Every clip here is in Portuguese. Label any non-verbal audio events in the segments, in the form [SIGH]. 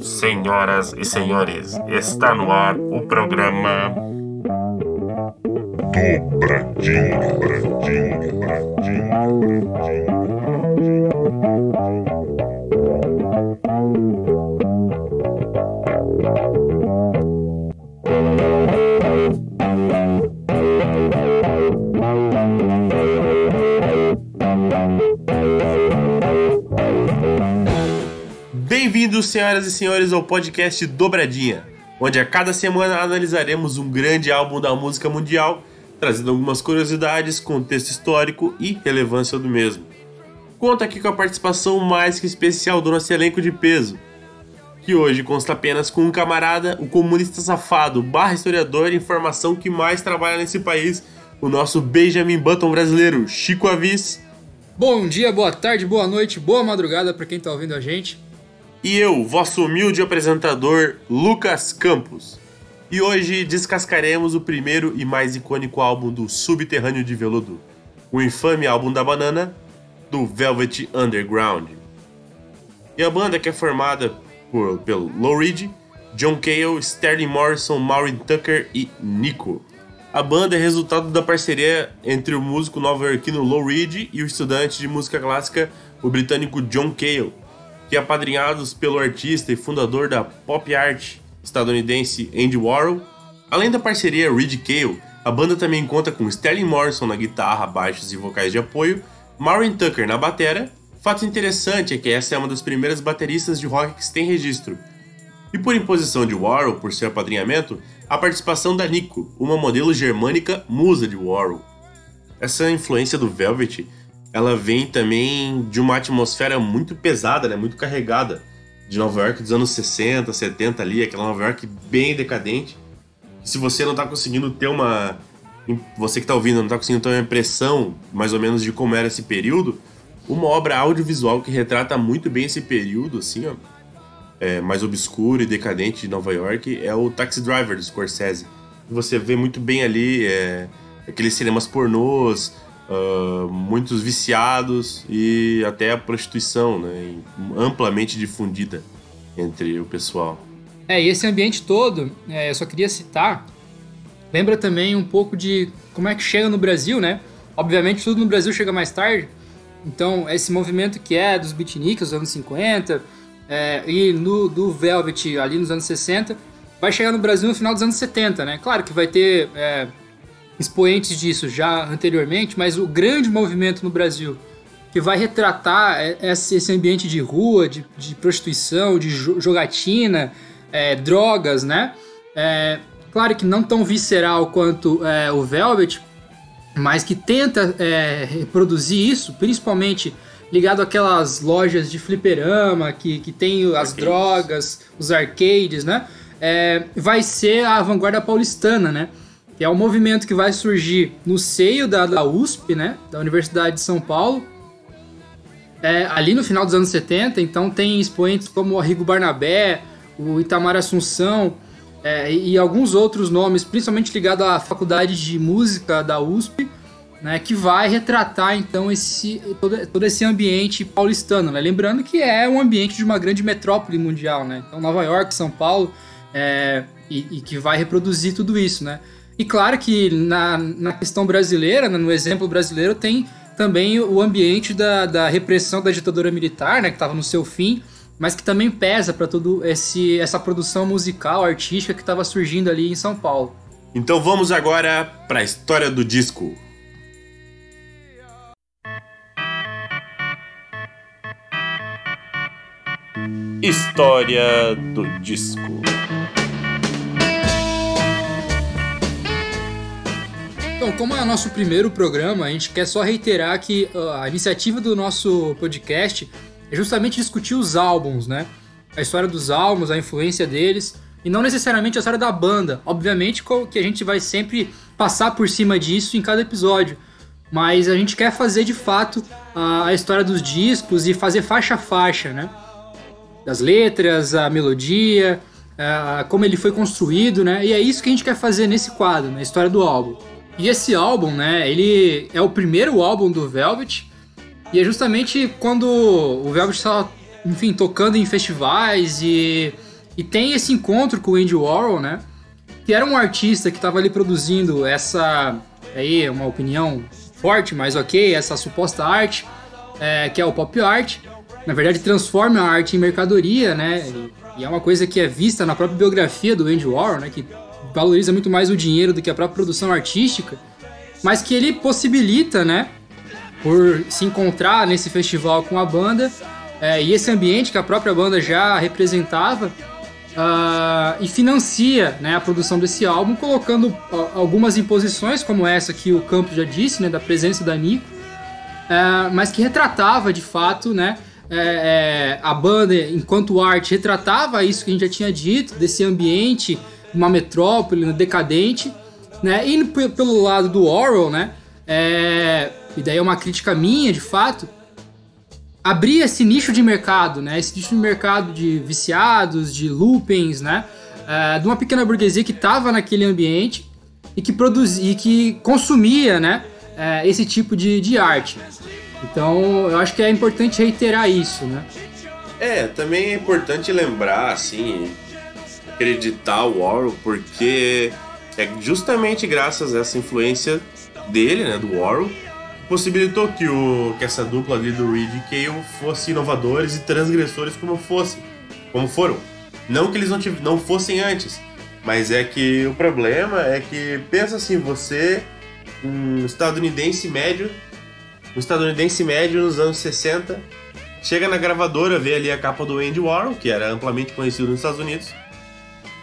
Senhoras e senhores, está no ar o programa Dobradinha, Dobradinha, Dobradinha, Bem-vindos, senhoras e senhores, ao podcast Dobradinha, onde a cada semana analisaremos um grande álbum da música mundial, trazendo algumas curiosidades, contexto histórico e relevância do mesmo. Conta aqui com a participação mais que especial do nosso elenco de peso, que hoje consta apenas com um camarada, o comunista safado, barra historiador e informação que mais trabalha nesse país, o nosso Benjamin Button brasileiro, Chico Avis. Bom dia, boa tarde, boa noite, boa madrugada para quem tá ouvindo a gente. E eu, vosso humilde apresentador, Lucas Campos. E hoje descascaremos o primeiro e mais icônico álbum do Subterrâneo de Veludo, o infame álbum da banana, do Velvet Underground. E a banda que é formada por, pelo Low Reed, John Cale, Sterling Morrison, Maureen Tucker e Nico. A banda é resultado da parceria entre o músico nova-iorquino Low Reed e o estudante de música clássica, o britânico John Cale, que apadrinhados pelo artista e fundador da pop art estadunidense Andy Warhol. Além da parceria Reed Cale, a banda também conta com Sterling Morrison na guitarra, baixos e vocais de apoio, Maureen Tucker na batera. Fato interessante é que essa é uma das primeiras bateristas de rock que se tem registro. E por imposição de Warhol, por seu apadrinhamento, a participação da Nico, uma modelo germânica musa de Warhol. Essa influência do Velvet ela vem também de uma atmosfera muito pesada, né, muito carregada, de Nova York dos anos 60, 70 ali, aquela Nova York bem decadente. Se você não está conseguindo ter uma. Você que está ouvindo não está conseguindo ter uma impressão mais ou menos de como era esse período, uma obra audiovisual que retrata muito bem esse período, assim, ó, é, mais obscuro e decadente de Nova York, é o Taxi Driver do Scorsese. Você vê muito bem ali é, aqueles cinemas pornôs, uh, muitos viciados e até a prostituição, né, amplamente difundida entre o pessoal. É, e esse ambiente todo, é, eu só queria citar, lembra também um pouco de como é que chega no Brasil, né? Obviamente tudo no Brasil chega mais tarde, então esse movimento que é dos beatniks nos anos 50 é, e no, do Velvet ali nos anos 60, vai chegar no Brasil no final dos anos 70, né? Claro que vai ter é, expoentes disso já anteriormente, mas o grande movimento no Brasil que vai retratar esse ambiente de rua, de, de prostituição, de jogatina, é, drogas, né? É, claro que não tão visceral quanto é, o Velvet, mas que tenta é, reproduzir isso, principalmente ligado àquelas lojas de fliperama que, que tem as arcades. drogas, os arcades, né? É, vai ser a vanguarda paulistana, né? Que é um movimento que vai surgir no seio da, da USP, né, da Universidade de São Paulo, é, ali no final dos anos 70. Então tem expoentes como o Arrigo Barnabé, o Itamar Assunção é, e, alguns outros nomes, principalmente ligados à Faculdade de Música da USP, né, que vai retratar então esse todo, todo esse ambiente paulistano, né? lembrando que é um ambiente de uma grande metrópole mundial, né? Então Nova York, São Paulo, é, e, e, que vai reproduzir tudo isso, né? E claro que na, na questão brasileira, né, no exemplo brasileiro, tem também o ambiente da, da repressão da ditadura militar, né, que estava no seu fim, mas que também pesa para toda essa produção musical, artística que estava surgindo ali em São Paulo. Então vamos agora para a história do disco. História do disco. Então, como é o nosso primeiro programa, a gente quer só reiterar que a iniciativa do nosso podcast é justamente discutir os álbuns, né? A história dos álbuns, a influência deles, e não necessariamente a história da banda. Obviamente que a gente vai sempre passar por cima disso em cada episódio, mas a gente quer fazer de fato a história dos discos e fazer faixa a faixa, né? Das letras, a melodia, como ele foi construído, né? E é isso que a gente quer fazer nesse quadro, na história do álbum. E esse álbum, né, ele é o primeiro álbum do Velvet, e é justamente quando o Velvet estava enfim, tocando em festivais e, e tem esse encontro com o Andy Warhol, né? Que era um artista que estava ali produzindo essa, aí uma opinião forte, mas ok, essa suposta arte, é, que é o pop art. Na verdade, transforma a arte em mercadoria, né? E, e é uma coisa que é vista na própria biografia do Andy Warhol, né? Que valoriza muito mais o dinheiro do que a própria produção artística, mas que ele possibilita, né? Por se encontrar nesse festival com a banda é, e esse ambiente que a própria banda já representava uh, e financia né, a produção desse álbum, colocando algumas imposições, como essa que o Campos já disse, né, da presença da Nico, uh, mas que retratava de fato né, é, é, a banda, enquanto arte, retratava isso que a gente já tinha dito, desse ambiente, uma metrópole decadente, né? E pelo lado do Orwell, né? É, e daí é uma crítica minha, de fato, abrir esse nicho de mercado, né? Esse nicho de mercado de viciados, de loopings, né? É, de uma pequena burguesia que estava naquele ambiente e que produzia, e que consumia, né? É, esse tipo de, de arte. Então, eu acho que é importante reiterar isso, né? É, também é importante lembrar, assim, acreditar o Warhol, porque é justamente graças a essa influência dele, né, do Warhol, possibilitou que, o, que essa dupla ali do Reed e Cale fossem inovadores e transgressores como fossem, como foram. Não que eles não, tiv- não fossem antes, mas é que o problema é que, pensa assim, você, um estadunidense médio, um estadunidense médio nos anos 60, chega na gravadora, vê ali a capa do Andy Warhol, que era amplamente conhecido nos Estados Unidos,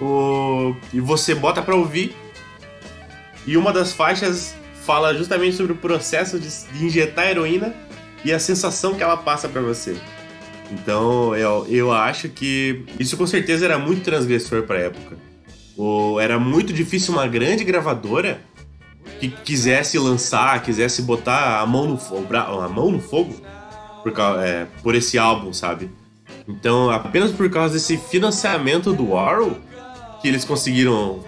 o... e você bota pra ouvir, e uma das faixas fala justamente sobre o processo de, de injetar heroína e a sensação que ela passa para você. Então eu, eu acho que isso com certeza era muito transgressor para época. O, era muito difícil uma grande gravadora que quisesse lançar, quisesse botar a mão no, fogo, a mão no fogo por, é, por esse álbum, sabe? Então, apenas por causa desse financiamento do Warhol que eles conseguiram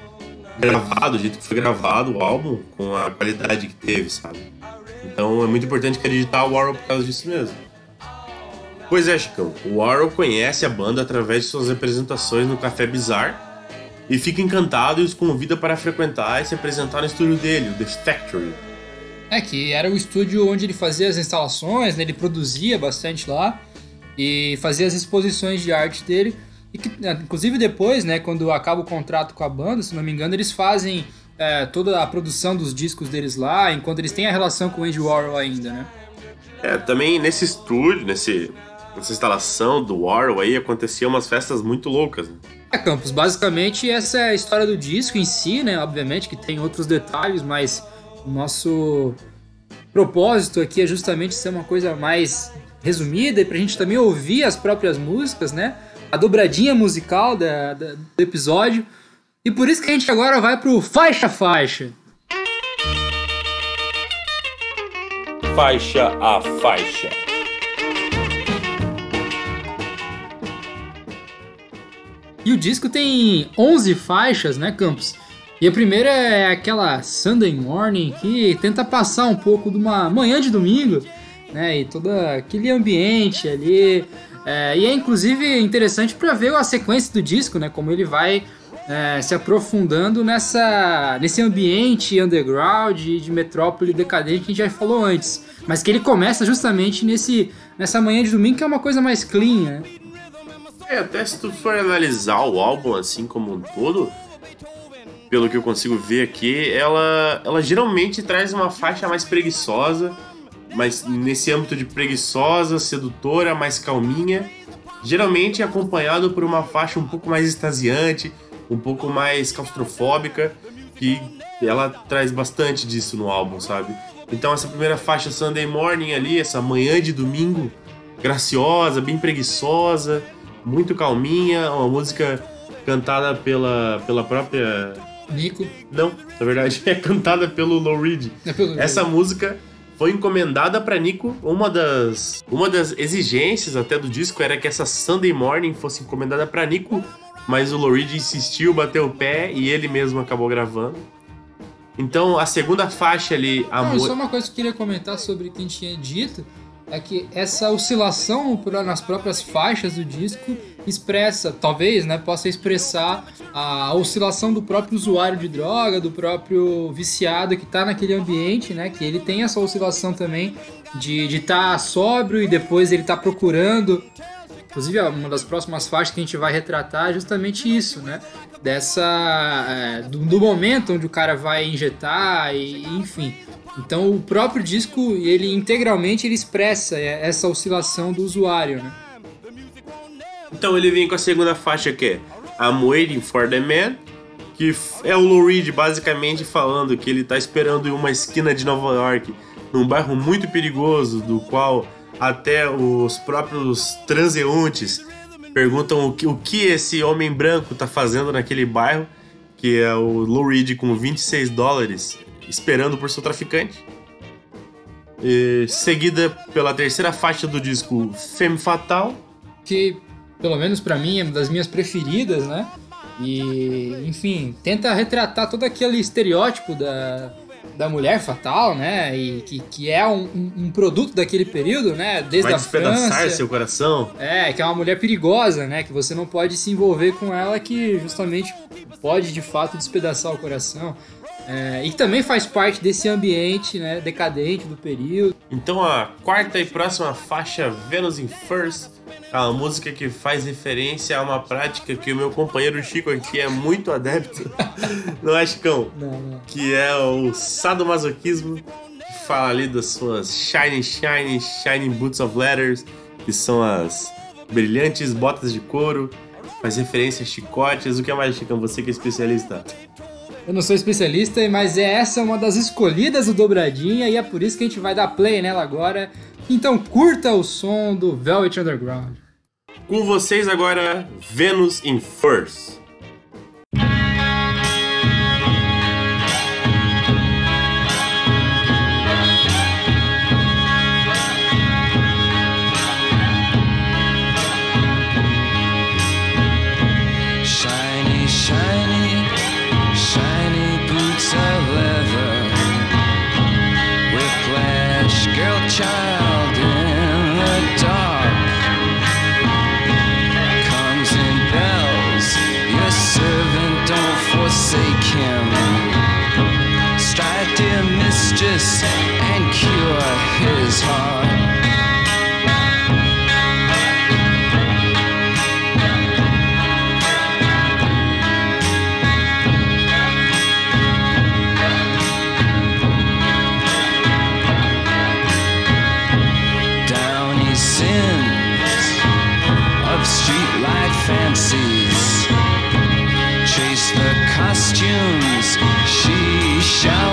gravar do jeito que foi gravado o álbum, com a qualidade que teve, sabe? Então é muito importante acreditar o Warhol por causa disso mesmo. Pois é, Chicão, o Warhol conhece a banda através de suas apresentações no Café Bizarre e fica encantado e os convida para frequentar e se apresentar no estúdio dele, o The Factory. É, que era o estúdio onde ele fazia as instalações, né? ele produzia bastante lá e fazia as exposições de arte dele. E que, né, inclusive depois, né, quando acaba o contrato com a banda, se não me engano, eles fazem é, toda a produção dos discos deles lá, enquanto eles têm a relação com o Andy Warhol ainda, né? É, também nesse estúdio, nesse, nessa instalação do Warhol aí, aconteciam umas festas muito loucas. Né? É, Campos, basicamente essa é a história do disco em si, né? Obviamente que tem outros detalhes, mas o nosso propósito aqui é justamente ser uma coisa mais resumida e pra gente também ouvir as próprias músicas, né? A dobradinha musical da, da, do episódio. E por isso que a gente agora vai pro faixa faixa. Faixa a faixa. E o disco tem 11 faixas, né, Campos? E a primeira é aquela Sunday Morning que tenta passar um pouco de uma manhã de domingo, né? E todo aquele ambiente ali é, e é inclusive interessante para ver a sequência do disco, né? Como ele vai é, se aprofundando nessa, nesse ambiente underground de metrópole decadente que a gente já falou antes. Mas que ele começa justamente nesse, nessa manhã de domingo, que é uma coisa mais clean, né? É, até se tu for analisar o álbum assim como um todo, pelo que eu consigo ver aqui, ela, ela geralmente traz uma faixa mais preguiçosa mas nesse âmbito de preguiçosa, sedutora, mais calminha, geralmente acompanhado por uma faixa um pouco mais extasiante, um pouco mais claustrofóbica, que ela traz bastante disso no álbum, sabe? Então essa primeira faixa Sunday Morning ali, essa manhã de domingo, graciosa, bem preguiçosa, muito calminha, uma música cantada pela, pela própria Nico. Não, na verdade [LAUGHS] é cantada pelo Low Reed. É pelo essa música foi encomendada para Nico. Uma das, uma das exigências até do disco era que essa Sunday Morning fosse encomendada para Nico, mas o Lorid insistiu, bateu o pé e ele mesmo acabou gravando. Então a segunda faixa ali, Amor... Não, só uma coisa que eu queria comentar sobre quem tinha dito é que essa oscilação nas próprias faixas do disco expressa, talvez, né, possa expressar a oscilação do próprio usuário de droga, do próprio viciado que está naquele ambiente, né, que ele tem essa oscilação também de estar tá sóbrio e depois ele está procurando. Inclusive, uma das próximas faixas que a gente vai retratar é justamente isso, né? Dessa. É, do, do, momento onde o cara vai injetar, e enfim. Então, o próprio disco, ele integralmente ele expressa essa oscilação do usuário, né? Então, ele vem com a segunda faixa que é I'm Waiting for the Man, que é o Lou Reed basicamente falando que ele tá esperando em uma esquina de Nova York num bairro muito perigoso, do qual até os próprios transeuntes perguntam o que, o que esse homem branco está fazendo naquele bairro, que é o Lou Reed com 26 dólares, esperando por seu traficante. E, seguida pela terceira faixa do disco Femme Fatal. Que, pelo menos para mim, é uma das minhas preferidas, né? E, enfim, tenta retratar todo aquele estereótipo da, da mulher fatal, né? E que, que é um, um, produto daquele período, né? Desde Vai a França. seu coração. É, que é uma mulher perigosa, né? Que você não pode se envolver com ela, que justamente pode de fato despedaçar o coração. É, e também faz parte desse ambiente né, decadente do período. Então a quarta e próxima faixa, Venus in First, é uma música que faz referência a uma prática que o meu companheiro Chico aqui é muito adepto. [LAUGHS] não é, Chicão? Não, não. Que é o sadomasoquismo, que fala ali das suas shiny, shiny, shiny boots of letters, que são as brilhantes botas de couro, faz referência a chicotes. O que é mais, Chicão? Você que é especialista. Eu não sou especialista, mas é essa uma das escolhidas do Dobradinha e é por isso que a gente vai dar play nela agora. Então curta o som do Velvet Underground. Com vocês agora, Venus in First. fancies, chase the costumes she shall.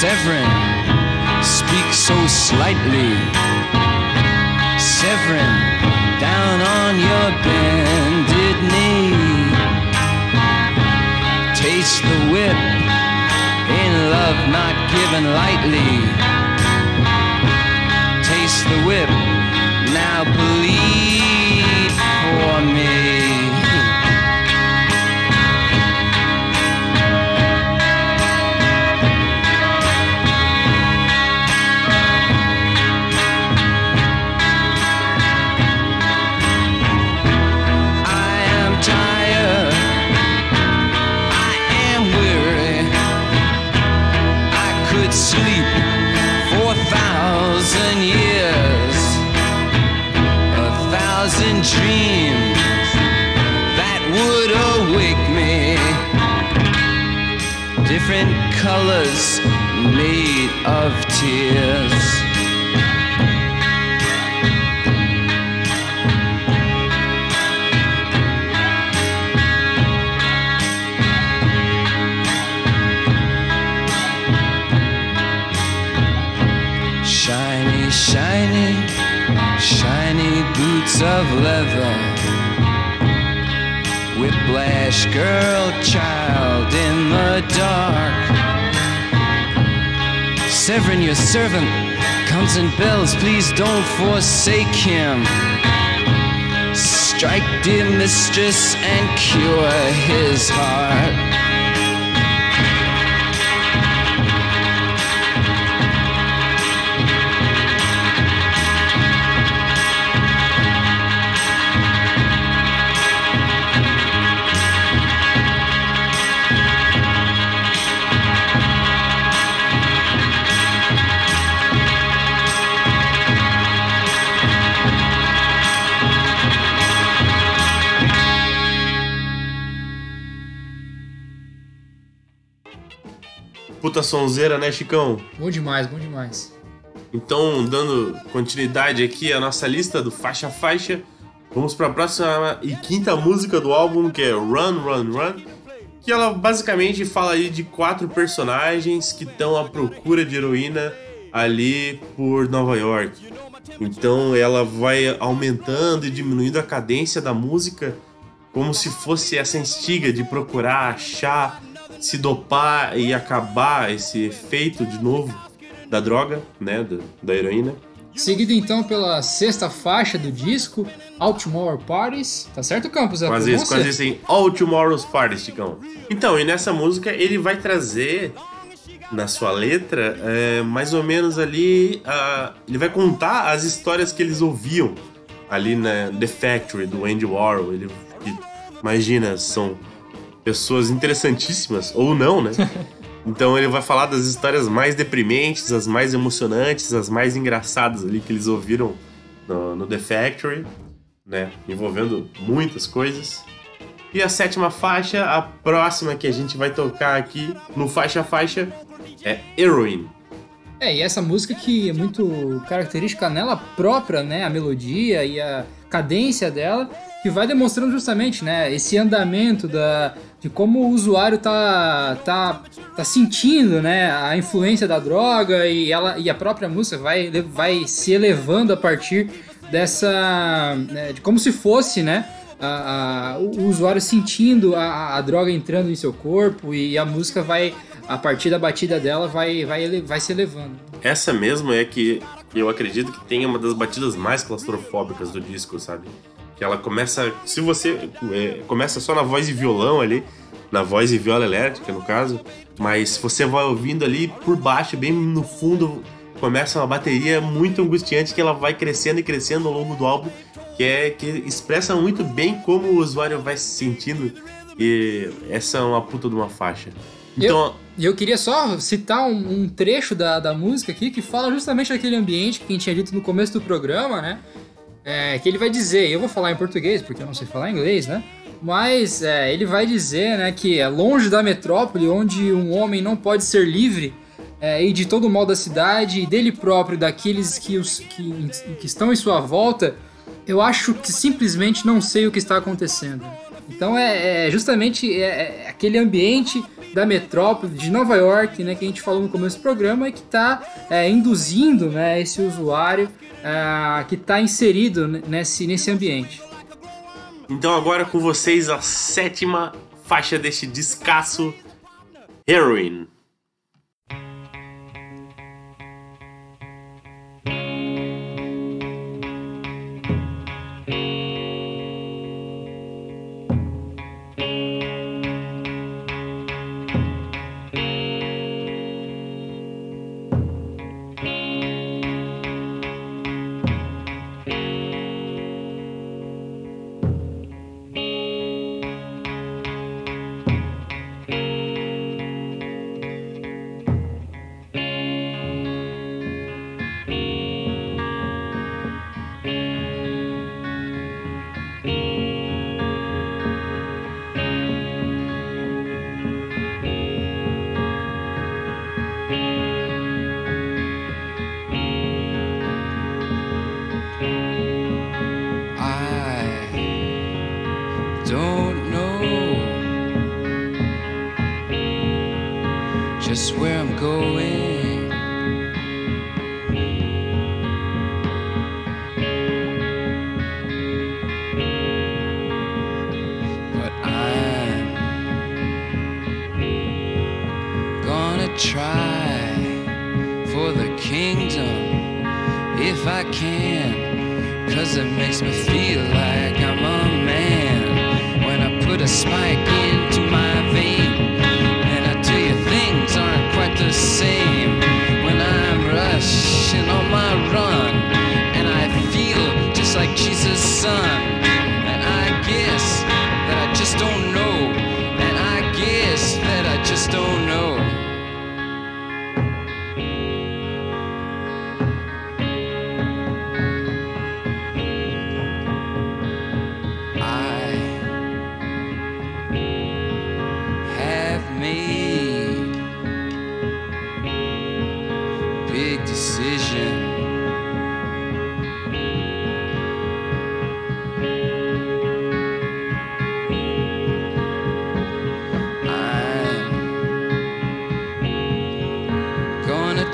Severin speak so slightly. Severin, down on your bended knee. Taste the whip in love not given lightly. Taste the whip, now bleed forsake him. Strike, dear mistress, and cure his heart. Puta sonzeira, né, Chicão? Bom demais, bom demais. Então, dando continuidade aqui à nossa lista do faixa a faixa, vamos para a próxima e quinta música do álbum, que é Run, Run, Run, que ela basicamente fala aí de quatro personagens que estão à procura de heroína ali por Nova York. Então ela vai aumentando e diminuindo a cadência da música como se fosse essa instiga de procurar achar, se dopar e acabar esse efeito de novo da droga, né, da, da heroína. Seguido então pela sexta faixa do disco, All Tomorrow Parties. Tá certo, Campos? É Quase isso, quase isso em All Tomorrow's Party, Chicão. Então, e nessa música ele vai trazer na sua letra é, mais ou menos ali. ele vai contar as histórias que eles ouviam ali na The Factory do Andy Warhol. Ele, imagina, são pessoas interessantíssimas, ou não, né? [LAUGHS] Então ele vai falar das histórias mais deprimentes, as mais emocionantes, as mais engraçadas ali que eles ouviram no, no The Factory, né? Envolvendo muitas coisas. E a sétima faixa, a próxima que a gente vai tocar aqui no faixa faixa é Heroin. É, e essa música que é muito característica nela própria, né? A melodia e a cadência dela, que vai demonstrando justamente, né? Esse andamento da, de como o usuário tá, tá, tá sentindo, né? A influência da droga e, ela, e a própria música vai, vai se elevando a partir dessa... né, de como se fosse, né? a- a- o usuário sentindo a, a droga entrando em seu corpo e a música vai, a partir da batida dela, vai, vai, ele- vai se elevando. Essa mesmo é que eu acredito que tem uma das batidas mais claustrofóbicas do disco, sabe? Que ela começa. Se você. é, começa só na voz e violão ali, na voz e viola elétrica, no caso, mas você vai ouvindo ali por baixo, bem no fundo, começa uma bateria muito angustiante que ela vai crescendo e crescendo ao longo do álbum, que é que expressa muito bem como o usuário vai se sentindo. E essa é uma puta de uma faixa. Então, E eu queria só citar um, um trecho da, da música aqui que fala justamente daquele ambiente que a gente tinha dito no começo do programa, né? É, que ele vai dizer, eu vou falar em português porque eu não sei falar inglês, né? Mas é, ele vai dizer né, que é longe da metrópole, onde um homem não pode ser livre é, e de todo o mal da cidade e dele próprio, daqueles que, os, que, que estão em sua volta, eu acho que simplesmente não sei o que está acontecendo. Então é, é justamente é, é aquele ambiente da metrópole de Nova York, né, que a gente falou no começo do programa, e que está é, induzindo né, esse usuário é, que está inserido nesse, nesse ambiente. Então agora com vocês a sétima faixa deste descasso, Heroin. if I can. Cause it makes me feel like I'm a man. When I put a spike into my vein, and I tell you things aren't quite the same. When I'm rushing on my run, and I feel just like Jesus' son.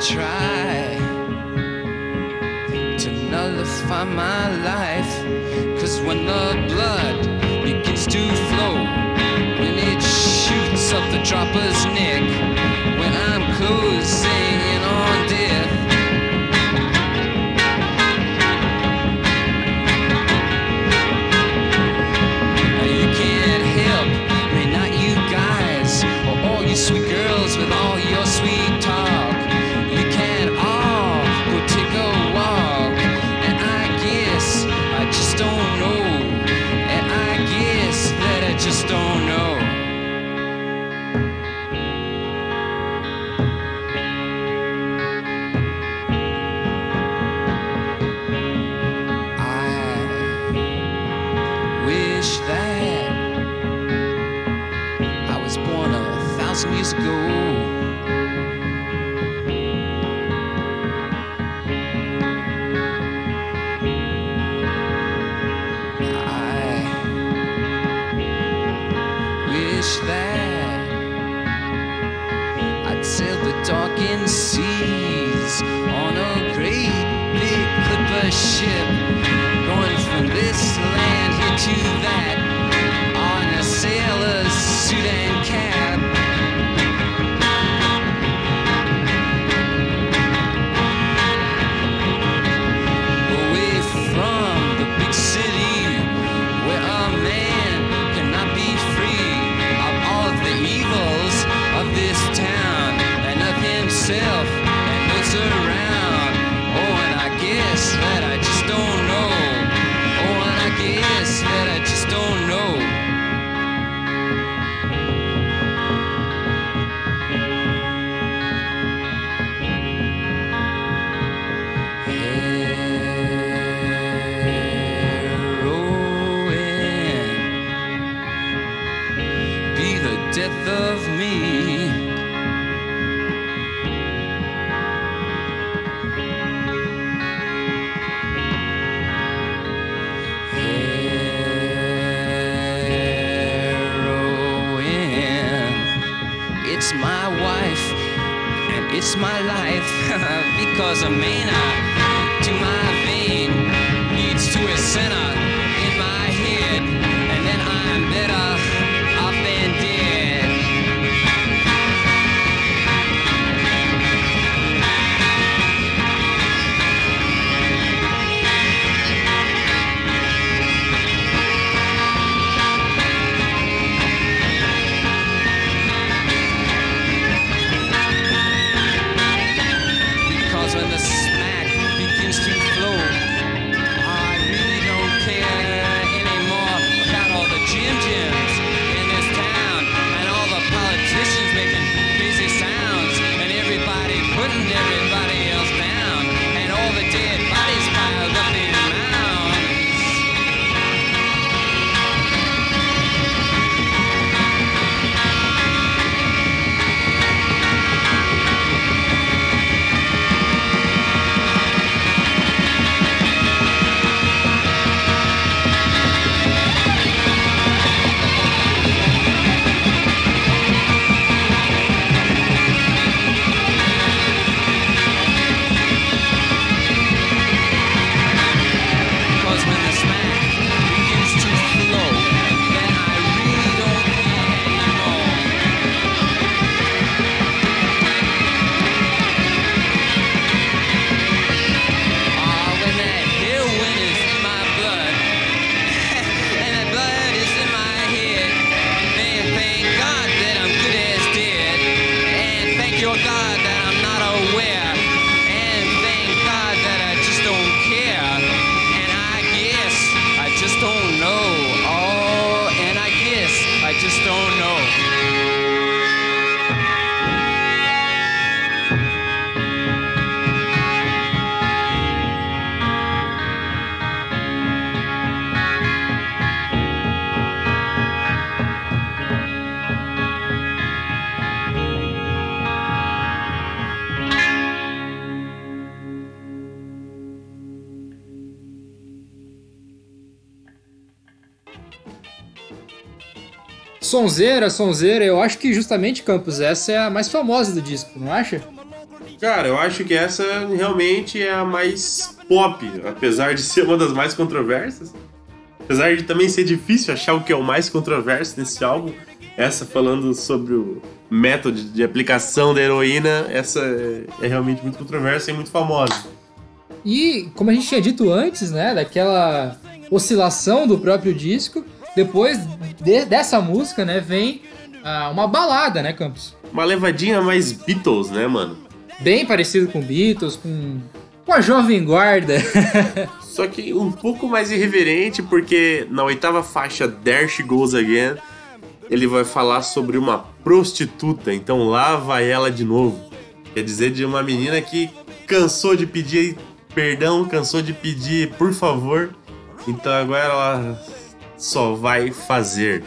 try to nullify my life. Cause when the blood begins to flow, when it shoots up the dropper's neck, when I'm closing in on I'd sail the darkened seas on a great big clipper ship, going from this land here to that on a sailor's suit and cap. It's my wife and it's my life. [LAUGHS] Because a mana to my vein leads to a center Sonzeira, sonzeira, eu acho que justamente, Campos, essa é a mais famosa do disco, não acha? Cara, eu acho que essa realmente é a mais pop, apesar de ser uma das mais controversas. Apesar de também ser difícil achar o que é o mais controverso nesse álbum, essa falando sobre o método de aplicação da heroína, essa é, é realmente muito controversa e muito famosa. E, como a gente tinha dito antes, né, daquela oscilação do próprio disco, depois de- dessa música, né, vem ah, uma balada, né, Campos? Uma levadinha mais Beatles, né, mano? Bem parecido com Beatles, com, com a Jovem Guarda. [LAUGHS] Só que um pouco mais irreverente, porque na oitava faixa, There She Goes Again, ele vai falar sobre uma prostituta, então lá vai ela de novo. Quer dizer, de uma menina que cansou de pedir perdão, cansou de pedir por favor, então agora ela só vai fazer.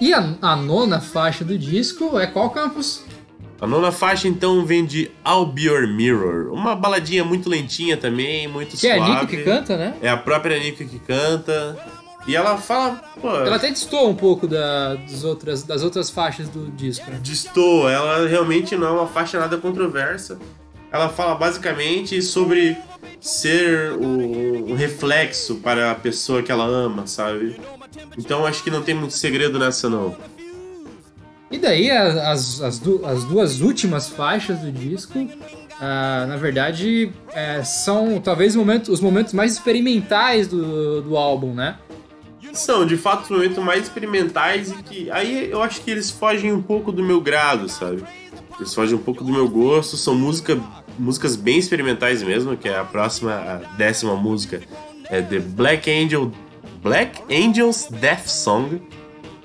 e a, a nona faixa do disco é qual, Campos? A nona faixa então vem de I'll Be Your Mirror, uma baladinha muito lentinha também, muito Que é suave. a Nico que canta, né? É a própria Nico que canta. E ela fala, pô, Ela até destoa um pouco da, dos outras, das outras faixas do disco, né? destoa, ela realmente não é uma faixa nada controversa. Ela fala basicamente sobre ser o, o reflexo para a pessoa que ela ama, sabe? Então acho que não tem muito segredo nessa não. E daí as, as, du- as duas últimas faixas do disco, ah, na verdade, é, são talvez momentos, os momentos mais experimentais do, do álbum, né? São, de fato, os momentos mais experimentais e que aí eu acho que eles fogem um pouco do meu grado, sabe? Eles fogem um pouco do meu gosto, são música, músicas bem experimentais mesmo, que é a próxima, a décima música, é The Black Angel, Black Angel's Death Song,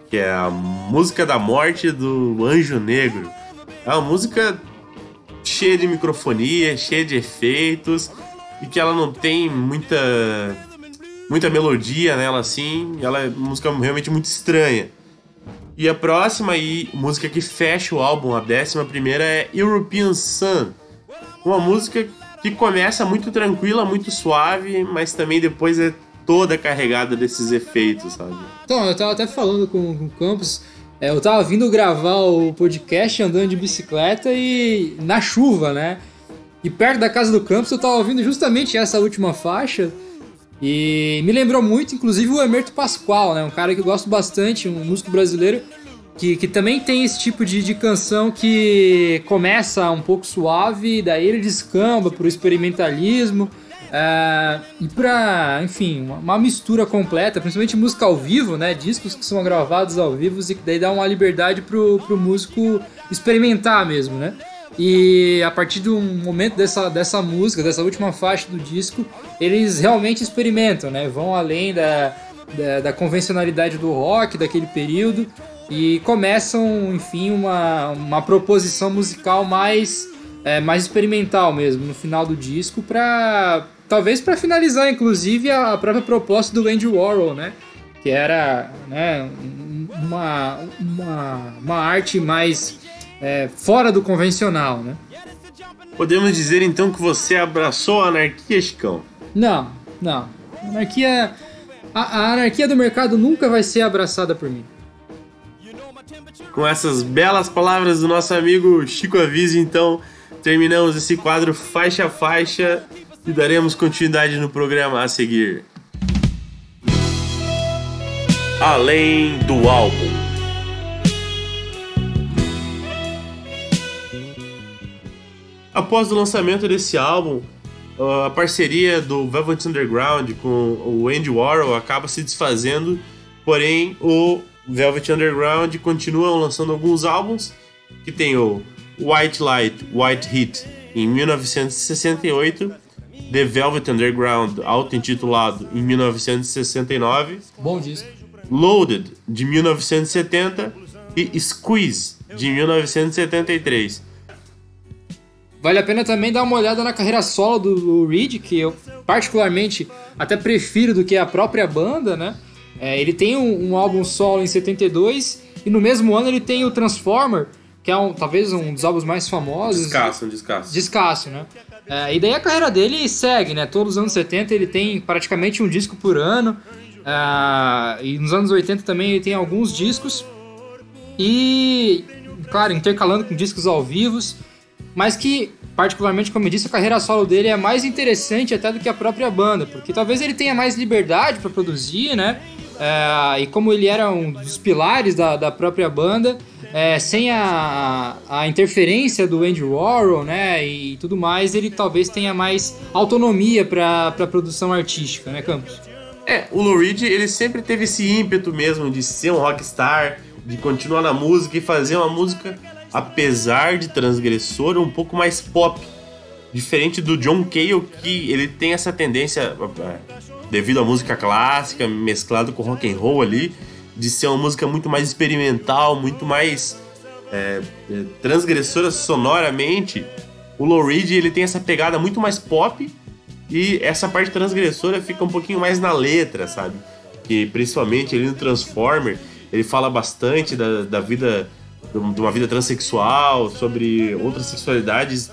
que é a música da morte do Anjo Negro. É uma música cheia de microfonia, cheia de efeitos e que ela não tem muita muita melodia nela assim, ela é uma música realmente muito estranha. E a próxima e música que fecha o álbum, a décima primeira é European Sun, uma música que começa muito tranquila, muito suave, mas também depois é toda carregada desses efeitos, sabe? Então, eu tava até falando com, com o Campos É, eu tava vindo gravar o podcast andando de bicicleta e na chuva, né? E perto da casa do campus eu tava ouvindo justamente essa última faixa. E me lembrou muito, inclusive, o Emerto Pascoal, né? Um cara que eu gosto bastante, um músico brasileiro que, que também tem esse tipo de, de canção que começa um pouco suave, daí ele descamba pro experimentalismo. É, e pra, enfim, uma, uma mistura completa, principalmente música ao vivo, né? Discos que são gravados ao vivo e que daí dá uma liberdade pro, pro músico experimentar mesmo, né? E a partir do momento dessa, dessa música, dessa última faixa do disco, eles realmente experimentam, né? Vão além da, da, da convencionalidade do rock daquele período e começam, enfim, uma, uma proposição musical mais, é, mais experimental mesmo no final do disco para talvez para finalizar, inclusive, a própria proposta do Andy Warhol, né? Que era né, uma, uma, uma arte mais é, fora do convencional, né? Podemos dizer então que você abraçou a anarquia, Chicão? Não, não. A anarquia, a, a anarquia do mercado nunca vai ser abraçada por mim. Com essas belas palavras do nosso amigo Chico Avise, então, terminamos esse quadro faixa a faixa e daremos continuidade no programa a seguir. Além do álbum. Após o lançamento desse álbum, a parceria do Velvet Underground com o Andy Warhol acaba se desfazendo, porém o Velvet Underground continuam lançando alguns álbuns, que tem o White Light, White Heat em 1968, The Velvet Underground, auto-intitulado em 1969, Bom disco. Loaded de 1970 e Squeeze de 1973. Vale a pena também dar uma olhada na carreira solo do Reed, que eu particularmente até prefiro do que a própria banda, né? É, ele tem um, um álbum solo em 72 e no mesmo ano ele tem o Transformer, que é um, talvez um dos álbuns mais famosos. Descasso, um descasso. Descasso, né? É, e daí a carreira dele segue, né? Todos os anos 70 ele tem praticamente um disco por ano. É, e nos anos 80 também ele tem alguns discos. E, claro, intercalando com discos ao vivo. Mas que, particularmente, como eu disse, a carreira solo dele é mais interessante até do que a própria banda. Porque talvez ele tenha mais liberdade para produzir, né? É, e como ele era um dos pilares da, da própria banda, é, sem a, a interferência do Andy Warhol, né, e tudo mais, ele talvez tenha mais autonomia para a produção artística, né, Campos? É, o Lou Reed, ele sempre teve esse ímpeto mesmo de ser um rockstar, de continuar na música e fazer uma música, apesar de transgressor, um pouco mais pop. Diferente do John Cale, que ele tem essa tendência, devido à música clássica, mesclado com rock and roll ali, de ser uma música muito mais experimental, muito mais é, é, transgressora sonoramente. O Lou Reed, ele tem essa pegada muito mais pop e essa parte transgressora fica um pouquinho mais na letra, sabe? Que principalmente ele no Transformer, ele fala bastante da, da vida, de uma vida transexual, sobre outras sexualidades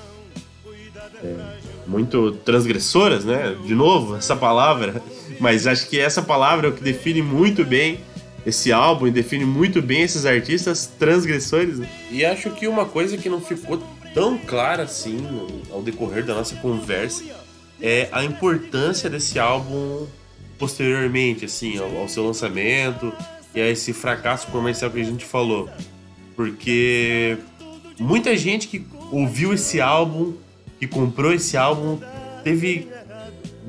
muito transgressoras, né? De novo, essa palavra, mas acho que essa palavra é o que define muito bem esse álbum e define muito bem esses artistas transgressores. né? E acho que uma coisa que não ficou tão clara assim ao decorrer da nossa conversa é a importância desse álbum posteriormente, assim, ao, ao seu lançamento e a esse fracasso comercial que a gente falou. Porque muita gente que ouviu esse álbum, que comprou esse álbum, teve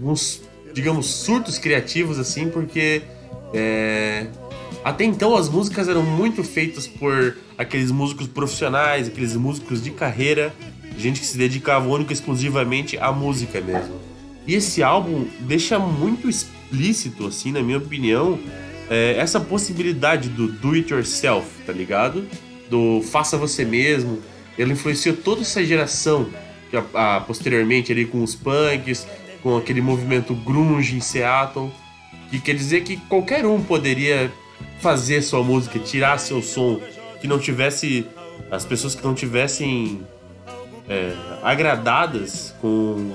uns, digamos, surtos criativos, assim, porque é, até então as músicas eram muito feitas por aqueles músicos profissionais, aqueles músicos de carreira, gente que se dedicava única e exclusivamente à música mesmo. E esse álbum deixa muito explícito, assim, na minha opinião, é, essa possibilidade do do it yourself, tá ligado? Do faça você mesmo. Ele influenciou toda essa geração, que a, a- posteriormente ali com os punks, com aquele movimento grunge em Seattle, que quer dizer que qualquer um poderia fazer sua música, tirar seu som, que não tivesse as pessoas que não tivessem é, agradadas com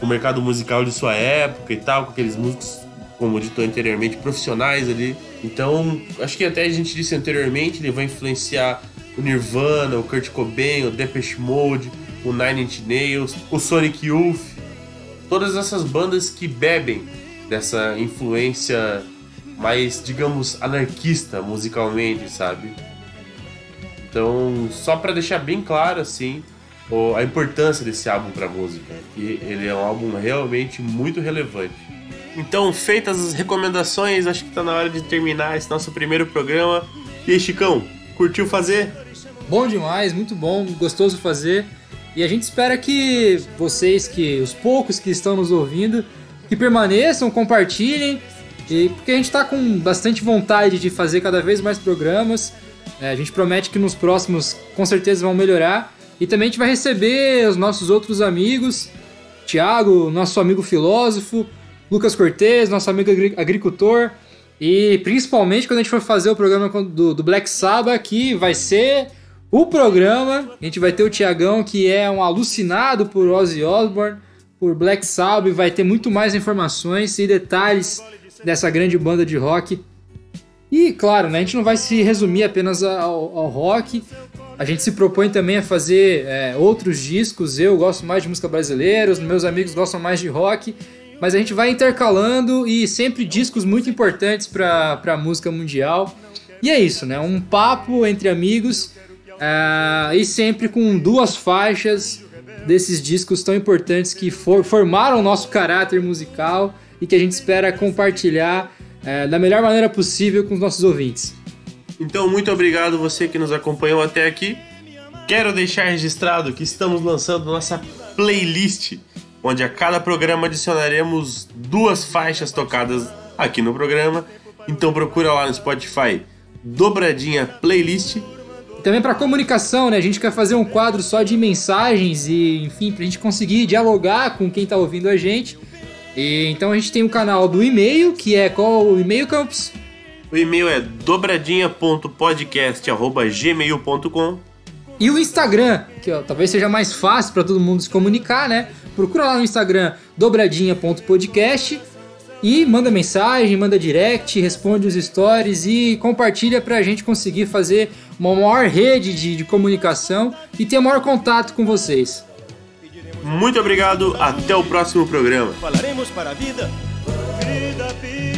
o mercado musical de sua época e tal, com aqueles músicos como dito anteriormente, profissionais ali. Então, acho que até a gente disse anteriormente, ele vai influenciar o Nirvana, o Kurt Cobain, o Depeche Mode, o Nine Inch Nails, o Sonic Youth, todas essas bandas que bebem dessa influência mais, digamos, anarquista musicalmente, sabe? Então, só para deixar bem claro assim, a importância desse álbum para música, que ele é um álbum realmente muito relevante. Então, feitas as recomendações, acho que tá na hora de terminar esse nosso primeiro programa. E aí, Chicão, curtiu fazer? Bom demais, muito bom, gostoso fazer. E a gente espera que vocês, que os poucos que estão nos ouvindo, que permaneçam, compartilhem, e porque a gente está com bastante vontade de fazer cada vez mais programas. É, a gente promete que nos próximos com certeza vão melhorar. E também a gente vai receber os nossos outros amigos, Tiago, nosso amigo filósofo, Lucas Cortez, nosso amigo agri- agricultor. E principalmente quando a gente for fazer o programa do, do Black Sabbath, que vai ser o programa. A gente vai ter o Tiagão, que é um alucinado por Ozzy Osbourne, por Black Sabbath, vai ter muito mais informações e detalhes dessa grande banda de rock. E claro, né, a gente não vai se resumir apenas ao, ao rock. A gente se propõe também a fazer é, outros discos. Eu gosto mais de música brasileira, os meus amigos gostam mais de rock. Mas a gente vai intercalando e sempre discos muito importantes para a música mundial. E é isso, né? Um papo entre amigos ah, e sempre com duas faixas desses discos tão importantes que for- formaram o nosso caráter musical e que a gente espera compartilhar eh, da melhor maneira possível com os nossos ouvintes. Então, muito obrigado você que nos acompanhou até aqui. Quero deixar registrado que estamos lançando nossa playlist, onde a cada programa adicionaremos duas faixas tocadas aqui no programa. Então procura lá no Spotify Dobradinha Playlist. Também para comunicação, né? A gente quer fazer um quadro só de mensagens e, enfim, pra gente conseguir dialogar com quem tá ouvindo a gente. E, então a gente tem o canal do e-mail, que é qual o e-mail, Campos? O e-mail é dobradinha.podcast.gmail.com E o Instagram, que ó, talvez seja mais fácil para todo mundo se comunicar, né? Procura lá no Instagram dobradinha.podcast e manda mensagem, manda direct, responde os stories e compartilha pra gente conseguir fazer uma maior rede de, de comunicação e ter maior contato com vocês. Muito obrigado, até o próximo programa. Falaremos para a vida. Vida pisa